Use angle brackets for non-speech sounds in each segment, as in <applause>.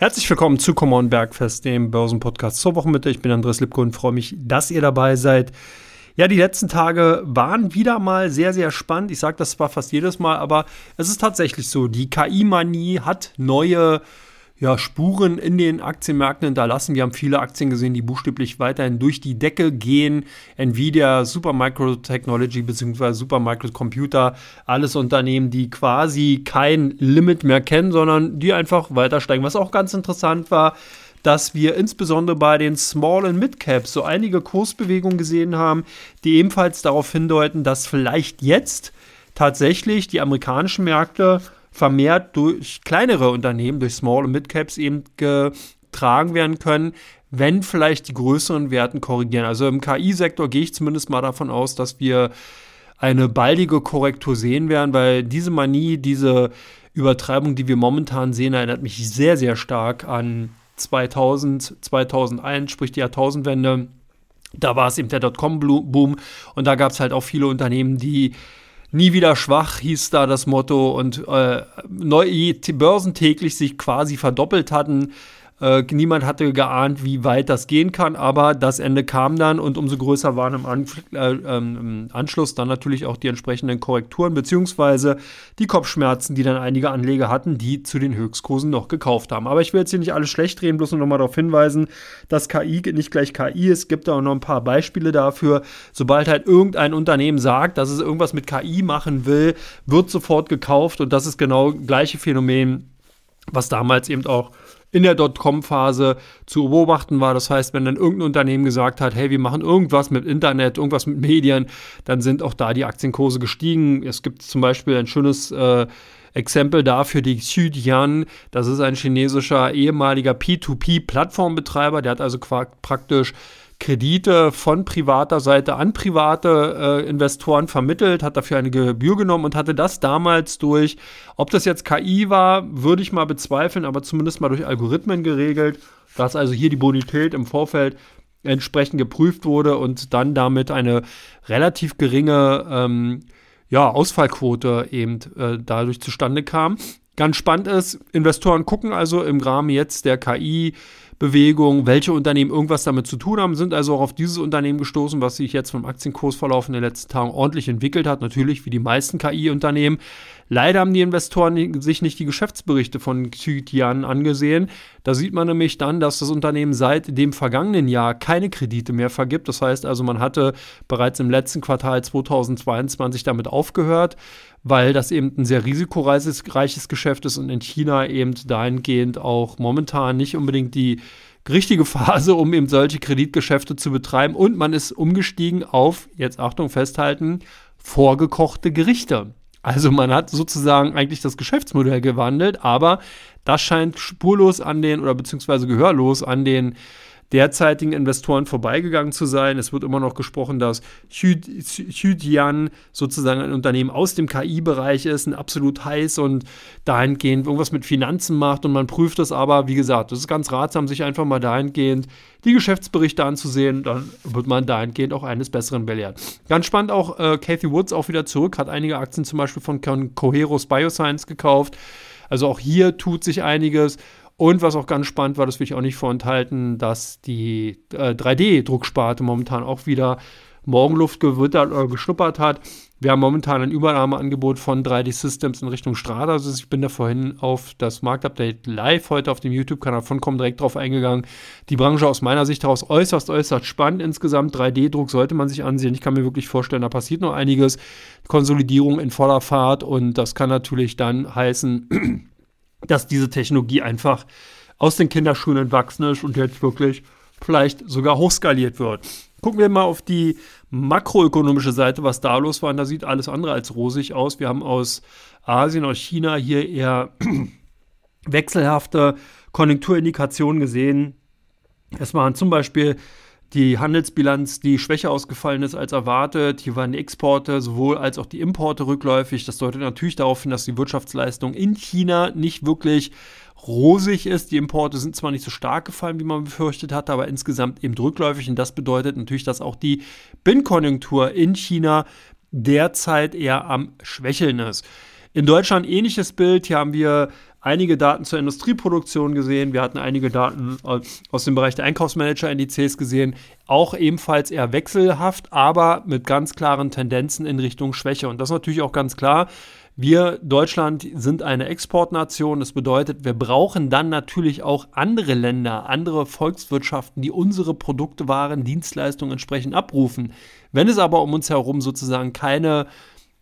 Herzlich willkommen zu Common Bergfest, dem Börsenpodcast zur Wochenmitte. Ich bin Andres Lipko und freue mich, dass ihr dabei seid. Ja, die letzten Tage waren wieder mal sehr, sehr spannend. Ich sage das zwar fast jedes Mal, aber es ist tatsächlich so. Die KI-Manie hat neue ja, Spuren in den Aktienmärkten hinterlassen. Wir haben viele Aktien gesehen, die buchstäblich weiterhin durch die Decke gehen. Nvidia, Supermicro Technology bzw. Supermicro Computer, alles Unternehmen, die quasi kein Limit mehr kennen, sondern die einfach weiter steigen. Was auch ganz interessant war, dass wir insbesondere bei den Small- und Mid-Caps so einige Kursbewegungen gesehen haben, die ebenfalls darauf hindeuten, dass vielleicht jetzt tatsächlich die amerikanischen Märkte vermehrt durch kleinere Unternehmen, durch Small- und Mid-Caps eben getragen werden können, wenn vielleicht die größeren Werten korrigieren. Also im KI-Sektor gehe ich zumindest mal davon aus, dass wir eine baldige Korrektur sehen werden, weil diese Manie, diese Übertreibung, die wir momentan sehen, erinnert mich sehr, sehr stark an 2000, 2001, sprich die Jahrtausendwende. Da war es eben der Dotcom-Boom und da gab es halt auch viele Unternehmen, die Nie wieder schwach hieß da das Motto und äh, neu, Börsen täglich sich quasi verdoppelt hatten. Äh, niemand hatte geahnt, wie weit das gehen kann, aber das Ende kam dann und umso größer waren im, An äh, ähm, im Anschluss dann natürlich auch die entsprechenden Korrekturen beziehungsweise die Kopfschmerzen, die dann einige Anleger hatten, die zu den Höchstkursen noch gekauft haben. Aber ich will jetzt hier nicht alles schlecht drehen, bloß noch mal darauf hinweisen, dass KI nicht gleich KI ist. Es gibt auch noch ein paar Beispiele dafür. Sobald halt irgendein Unternehmen sagt, dass es irgendwas mit KI machen will, wird sofort gekauft und das ist genau das gleiche Phänomen, was damals eben auch in der Dotcom-Phase zu beobachten war. Das heißt, wenn dann irgendein Unternehmen gesagt hat, hey, wir machen irgendwas mit Internet, irgendwas mit Medien, dann sind auch da die Aktienkurse gestiegen. Es gibt zum Beispiel ein schönes äh, Exempel dafür die Xudian. Das ist ein chinesischer ehemaliger P2P-Plattformbetreiber. Der hat also praktisch Kredite von privater Seite an private äh, Investoren vermittelt, hat dafür eine Gebühr genommen und hatte das damals durch, ob das jetzt KI war, würde ich mal bezweifeln, aber zumindest mal durch Algorithmen geregelt, dass also hier die Bonität im Vorfeld entsprechend geprüft wurde und dann damit eine relativ geringe ähm, ja, Ausfallquote eben äh, dadurch zustande kam. Ganz spannend ist, Investoren gucken also im Rahmen jetzt der KI Bewegung, welche Unternehmen irgendwas damit zu tun haben, sind also auch auf dieses Unternehmen gestoßen, was sich jetzt vom Aktienkursverlauf in den letzten Tagen ordentlich entwickelt hat. Natürlich wie die meisten KI-Unternehmen. Leider haben die Investoren sich nicht die Geschäftsberichte von Xutian angesehen. Da sieht man nämlich dann, dass das Unternehmen seit dem vergangenen Jahr keine Kredite mehr vergibt. Das heißt also, man hatte bereits im letzten Quartal 2022 damit aufgehört weil das eben ein sehr risikoreiches Geschäft ist und in China eben dahingehend auch momentan nicht unbedingt die richtige Phase, um eben solche Kreditgeschäfte zu betreiben. Und man ist umgestiegen auf, jetzt Achtung, festhalten, vorgekochte Gerichte. Also man hat sozusagen eigentlich das Geschäftsmodell gewandelt, aber das scheint spurlos an den oder beziehungsweise gehörlos an den derzeitigen Investoren vorbeigegangen zu sein. Es wird immer noch gesprochen, dass Hydian sozusagen ein Unternehmen aus dem KI-Bereich ist, ein absolut heiß und dahingehend irgendwas mit Finanzen macht und man prüft das aber, wie gesagt, das ist ganz ratsam, sich einfach mal dahingehend die Geschäftsberichte anzusehen, dann wird man dahingehend auch eines Besseren belehrt. Ganz spannend auch, äh, Kathy Woods auch wieder zurück, hat einige Aktien zum Beispiel von Coheros Bioscience gekauft. Also auch hier tut sich einiges. Und was auch ganz spannend war, das will ich auch nicht vorenthalten, dass die äh, 3D-Drucksparte momentan auch wieder Morgenluft gewittert oder geschnuppert hat. Wir haben momentan ein Übernahmeangebot von 3D Systems in Richtung Strada. Also ich bin da vorhin auf das Marktupdate live heute auf dem YouTube-Kanal von Com direkt drauf eingegangen. Die Branche aus meiner Sicht heraus äußerst, äußerst spannend insgesamt. 3D-Druck sollte man sich ansehen. Ich kann mir wirklich vorstellen, da passiert noch einiges. Konsolidierung in voller Fahrt und das kann natürlich dann heißen, <clears throat> dass diese Technologie einfach aus den Kinderschuhen entwachsen ist und jetzt wirklich vielleicht sogar hochskaliert wird. Gucken wir mal auf die makroökonomische Seite, was da los war. Und da sieht alles andere als rosig aus. Wir haben aus Asien, aus China hier eher <clears throat> wechselhafte Konjunkturindikationen gesehen. Es waren zum Beispiel die Handelsbilanz, die schwächer ausgefallen ist als erwartet. Hier waren die Exporte sowohl als auch die Importe rückläufig. Das deutet natürlich darauf hin, dass die Wirtschaftsleistung in China nicht wirklich rosig ist. Die Importe sind zwar nicht so stark gefallen, wie man befürchtet hatte, aber insgesamt eben rückläufig. Und das bedeutet natürlich, dass auch die Binnenkonjunktur in China derzeit eher am Schwächeln ist. In Deutschland ähnliches Bild. Hier haben wir einige Daten zur Industrieproduktion gesehen, wir hatten einige Daten aus dem Bereich der Einkaufsmanager-Indizes gesehen, auch ebenfalls eher wechselhaft, aber mit ganz klaren Tendenzen in Richtung Schwäche. Und das ist natürlich auch ganz klar. Wir, Deutschland, sind eine Exportnation. Das bedeutet, wir brauchen dann natürlich auch andere Länder, andere Volkswirtschaften, die unsere Produkte, Waren, Dienstleistungen entsprechend abrufen. Wenn es aber um uns herum sozusagen keine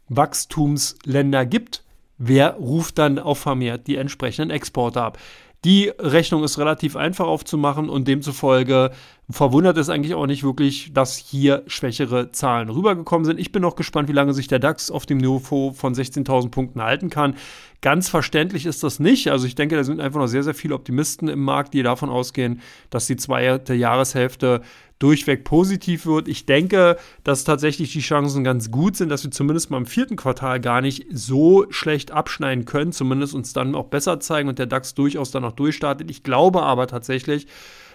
Wachstumsländer gibt, wer ruft dann auch vermehrt die entsprechenden Exporte ab? Die Rechnung ist relativ einfach aufzumachen und demzufolge verwundert es eigentlich auch nicht wirklich, dass hier schwächere Zahlen rübergekommen sind. Ich bin noch gespannt, wie lange sich der DAX auf dem Niveau von 16.000 Punkten halten kann. Ganz verständlich ist das nicht. Also ich denke, da sind einfach noch sehr, sehr viele Optimisten im Markt, die davon ausgehen, dass die zweite Jahreshälfte durchweg positiv wird. Ich denke, dass tatsächlich die Chancen ganz gut sind, dass wir zumindest mal im vierten Quartal gar nicht so schlecht abschneiden können, zumindest uns dann auch besser zeigen und der DAX durchaus dann noch durchstartet. Ich glaube aber tatsächlich,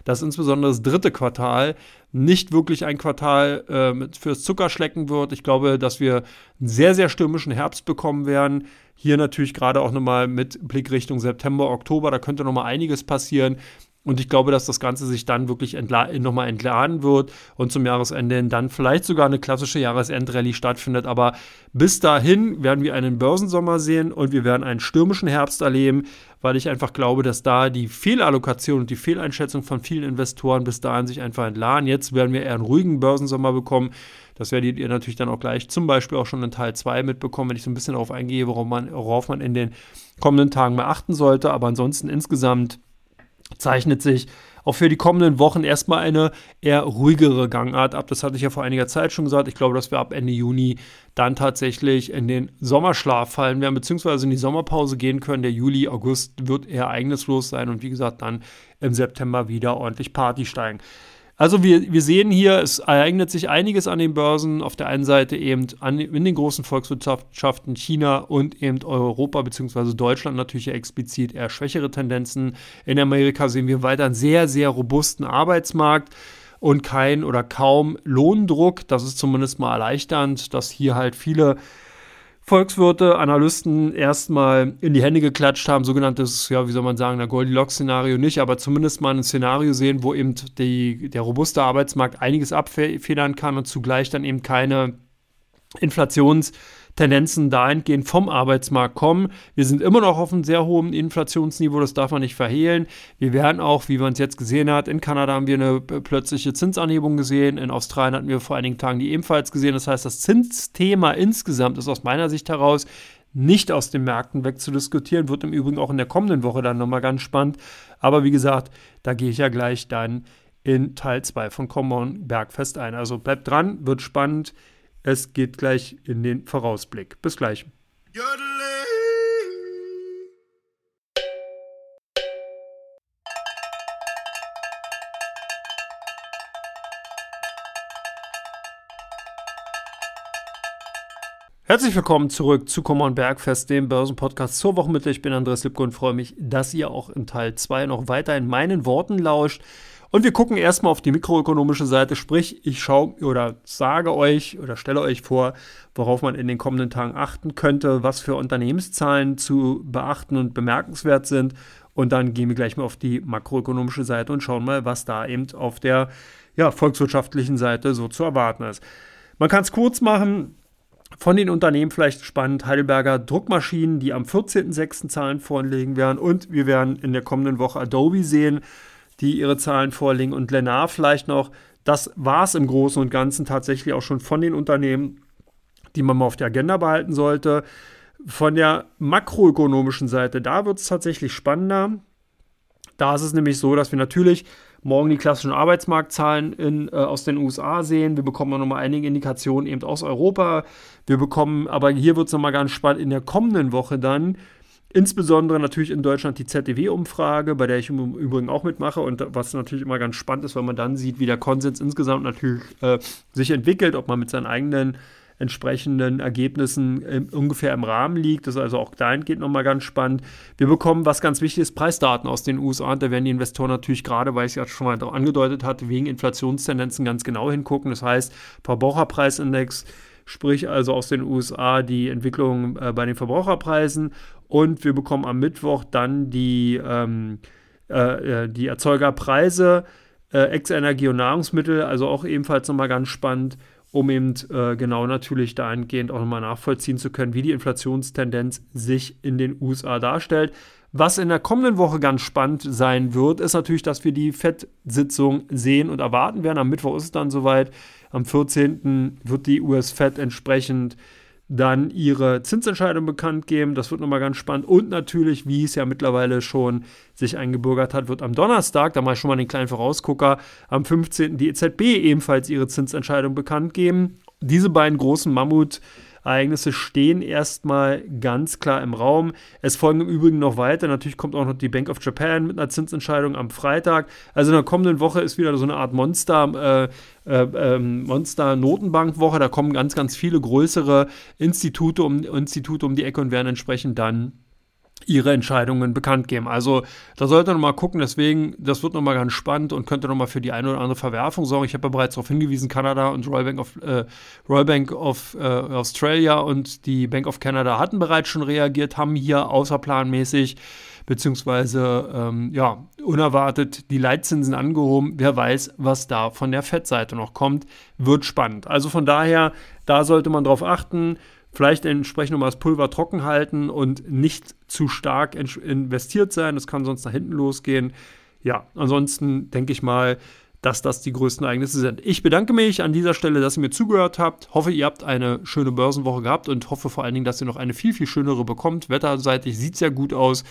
dass insbesondere das dritte Quartal nicht wirklich ein Quartal äh, fürs Zuckerschlecken wird. Ich glaube, dass wir einen sehr, sehr stürmischen Herbst bekommen werden. Hier natürlich gerade auch nochmal mit Blick Richtung September, Oktober, da könnte nochmal einiges passieren. Und ich glaube, dass das Ganze sich dann wirklich entla nochmal entladen wird und zum Jahresende dann vielleicht sogar eine klassische Jahresendrallye stattfindet. Aber bis dahin werden wir einen Börsensommer sehen und wir werden einen stürmischen Herbst erleben, weil ich einfach glaube, dass da die Fehlallokation und die Fehleinschätzung von vielen Investoren bis dahin sich einfach entladen. Jetzt werden wir eher einen ruhigen Börsensommer bekommen. Das werdet ihr natürlich dann auch gleich zum Beispiel auch schon in Teil 2 mitbekommen, wenn ich so ein bisschen darauf eingehe, worauf man, worauf man in den kommenden Tagen beachten sollte. Aber ansonsten insgesamt zeichnet sich auch für die kommenden Wochen erstmal eine eher ruhigere Gangart ab. Das hatte ich ja vor einiger Zeit schon gesagt. Ich glaube, dass wir ab Ende Juni dann tatsächlich in den Sommerschlaf fallen werden, beziehungsweise in die Sommerpause gehen können. Der Juli, August wird eher ereignislos sein und wie gesagt, dann im September wieder ordentlich Party steigen. Also wir, wir sehen hier, es ereignet sich einiges an den Börsen. Auf der einen Seite eben an, in den großen Volkswirtschaften China und eben Europa bzw. Deutschland natürlich explizit eher schwächere Tendenzen. In Amerika sehen wir weiter einen sehr, sehr robusten Arbeitsmarkt und kein oder kaum Lohndruck. Das ist zumindest mal erleichternd, dass hier halt viele Volkswirte, Analysten erstmal in die Hände geklatscht haben, sogenanntes, ja, wie soll man sagen, der Goldilocks-Szenario nicht, aber zumindest mal ein Szenario sehen, wo eben die, der robuste Arbeitsmarkt einiges abfedern kann und zugleich dann eben keine Inflations- Tendenzen dahingehend vom Arbeitsmarkt kommen. Wir sind immer noch auf einem sehr hohen Inflationsniveau, das darf man nicht verhehlen. Wir werden auch, wie man es jetzt gesehen hat, in Kanada haben wir eine plötzliche Zinsanhebung gesehen, in Australien hatten wir vor einigen Tagen die ebenfalls gesehen. Das heißt, das Zinsthema insgesamt ist aus meiner Sicht heraus nicht aus den Märkten wegzudiskutieren, wird im Übrigen auch in der kommenden Woche dann nochmal ganz spannend. Aber wie gesagt, da gehe ich ja gleich dann in Teil 2 von Common Bergfest ein. Also bleibt dran, wird spannend. Es geht gleich in den Vorausblick. Bis gleich. Herzlich willkommen zurück zu Common Bergfest, dem Börsenpodcast zur Wochenmitte. Ich bin Andreas Lipko und freue mich, dass ihr auch in Teil 2 noch weiter in meinen Worten lauscht. Und wir gucken erstmal auf die mikroökonomische Seite, sprich, ich schaue oder sage euch oder stelle euch vor, worauf man in den kommenden Tagen achten könnte, was für Unternehmenszahlen zu beachten und bemerkenswert sind. Und dann gehen wir gleich mal auf die makroökonomische Seite und schauen mal, was da eben auf der ja, volkswirtschaftlichen Seite so zu erwarten ist. Man kann es kurz machen. Von den Unternehmen vielleicht spannend, Heidelberger Druckmaschinen, die am 14.06. Zahlen vorlegen werden. Und wir werden in der kommenden Woche Adobe sehen die ihre Zahlen vorlegen. Und Lennar vielleicht noch, das war es im Großen und Ganzen tatsächlich auch schon von den Unternehmen, die man mal auf der Agenda behalten sollte. Von der makroökonomischen Seite, da wird es tatsächlich spannender. Da ist es nämlich so, dass wir natürlich morgen die klassischen Arbeitsmarktzahlen in, äh, aus den USA sehen. Wir bekommen noch mal einige Indikationen eben aus Europa. Wir bekommen, aber hier wird es nochmal ganz spannend, in der kommenden Woche dann Insbesondere natürlich in Deutschland die ZDW-Umfrage, bei der ich im Übrigen auch mitmache und was natürlich immer ganz spannend ist, weil man dann sieht, wie der Konsens insgesamt natürlich äh, sich entwickelt, ob man mit seinen eigenen entsprechenden Ergebnissen im, ungefähr im Rahmen liegt. Das ist also auch dahingehend nochmal ganz spannend. Wir bekommen, was ganz wichtig ist, Preisdaten aus den USA. Und da werden die Investoren natürlich gerade, weil ich es ja schon mal angedeutet hatte, wegen Inflationstendenzen ganz genau hingucken. Das heißt, Verbraucherpreisindex sprich also aus den USA die Entwicklung äh, bei den Verbraucherpreisen. Und wir bekommen am Mittwoch dann die, ähm, äh, äh die Erzeugerpreise, äh, Ex-Energie und Nahrungsmittel, also auch ebenfalls nochmal ganz spannend um eben äh, genau natürlich dahingehend auch nochmal nachvollziehen zu können, wie die Inflationstendenz sich in den USA darstellt. Was in der kommenden Woche ganz spannend sein wird, ist natürlich, dass wir die FED-Sitzung sehen und erwarten werden. Am Mittwoch ist es dann soweit. Am 14. wird die US-FED entsprechend dann ihre Zinsentscheidung bekannt geben. Das wird nochmal ganz spannend. Und natürlich, wie es ja mittlerweile schon sich eingebürgert hat, wird am Donnerstag, da ich schon mal den kleinen Vorausgucker, am 15. die EZB ebenfalls ihre Zinsentscheidung bekannt geben. Diese beiden großen Mammut- Ereignisse stehen erstmal ganz klar im Raum. Es folgen im Übrigen noch weiter. Natürlich kommt auch noch die Bank of Japan mit einer Zinsentscheidung am Freitag. Also in der kommenden Woche ist wieder so eine Art Monster. Äh, äh, ähm, Monster-Notenbankwoche. Da kommen ganz, ganz viele größere Institute um, Institute um die Ecke und werden entsprechend dann ihre Entscheidungen bekannt geben. Also da sollte man mal gucken, deswegen, das wird nochmal ganz spannend und könnte nochmal für die eine oder andere Verwerfung sorgen. Ich habe ja bereits darauf hingewiesen, Kanada und Royal Bank of, äh, Royal Bank of äh, Australia und die Bank of Canada hatten bereits schon reagiert, haben hier außerplanmäßig beziehungsweise ähm, ja, unerwartet die Leitzinsen angehoben. Wer weiß, was da von der FED-Seite noch kommt, wird spannend. Also von daher, da sollte man drauf achten. Vielleicht entsprechend nochmal das Pulver trocken halten und nicht zu stark investiert sein. Das kann sonst nach hinten losgehen. Ja, ansonsten denke ich mal, dass das die größten Ereignisse sind. Ich bedanke mich an dieser Stelle, dass ihr mir zugehört habt. Hoffe, ihr habt eine schöne Börsenwoche gehabt und hoffe vor allen Dingen, dass ihr noch eine viel, viel schönere bekommt. Wetterseitig sieht es ja gut aus.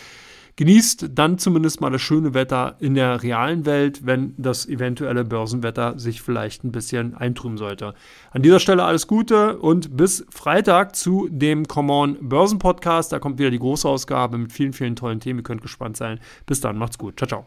Genießt dann zumindest mal das schöne Wetter in der realen Welt, wenn das eventuelle Börsenwetter sich vielleicht ein bisschen eintrüben sollte. An dieser Stelle alles Gute und bis Freitag zu dem Common Börsen Podcast. Da kommt wieder die große Ausgabe mit vielen, vielen tollen Themen. Ihr könnt gespannt sein. Bis dann, macht's gut. Ciao, ciao.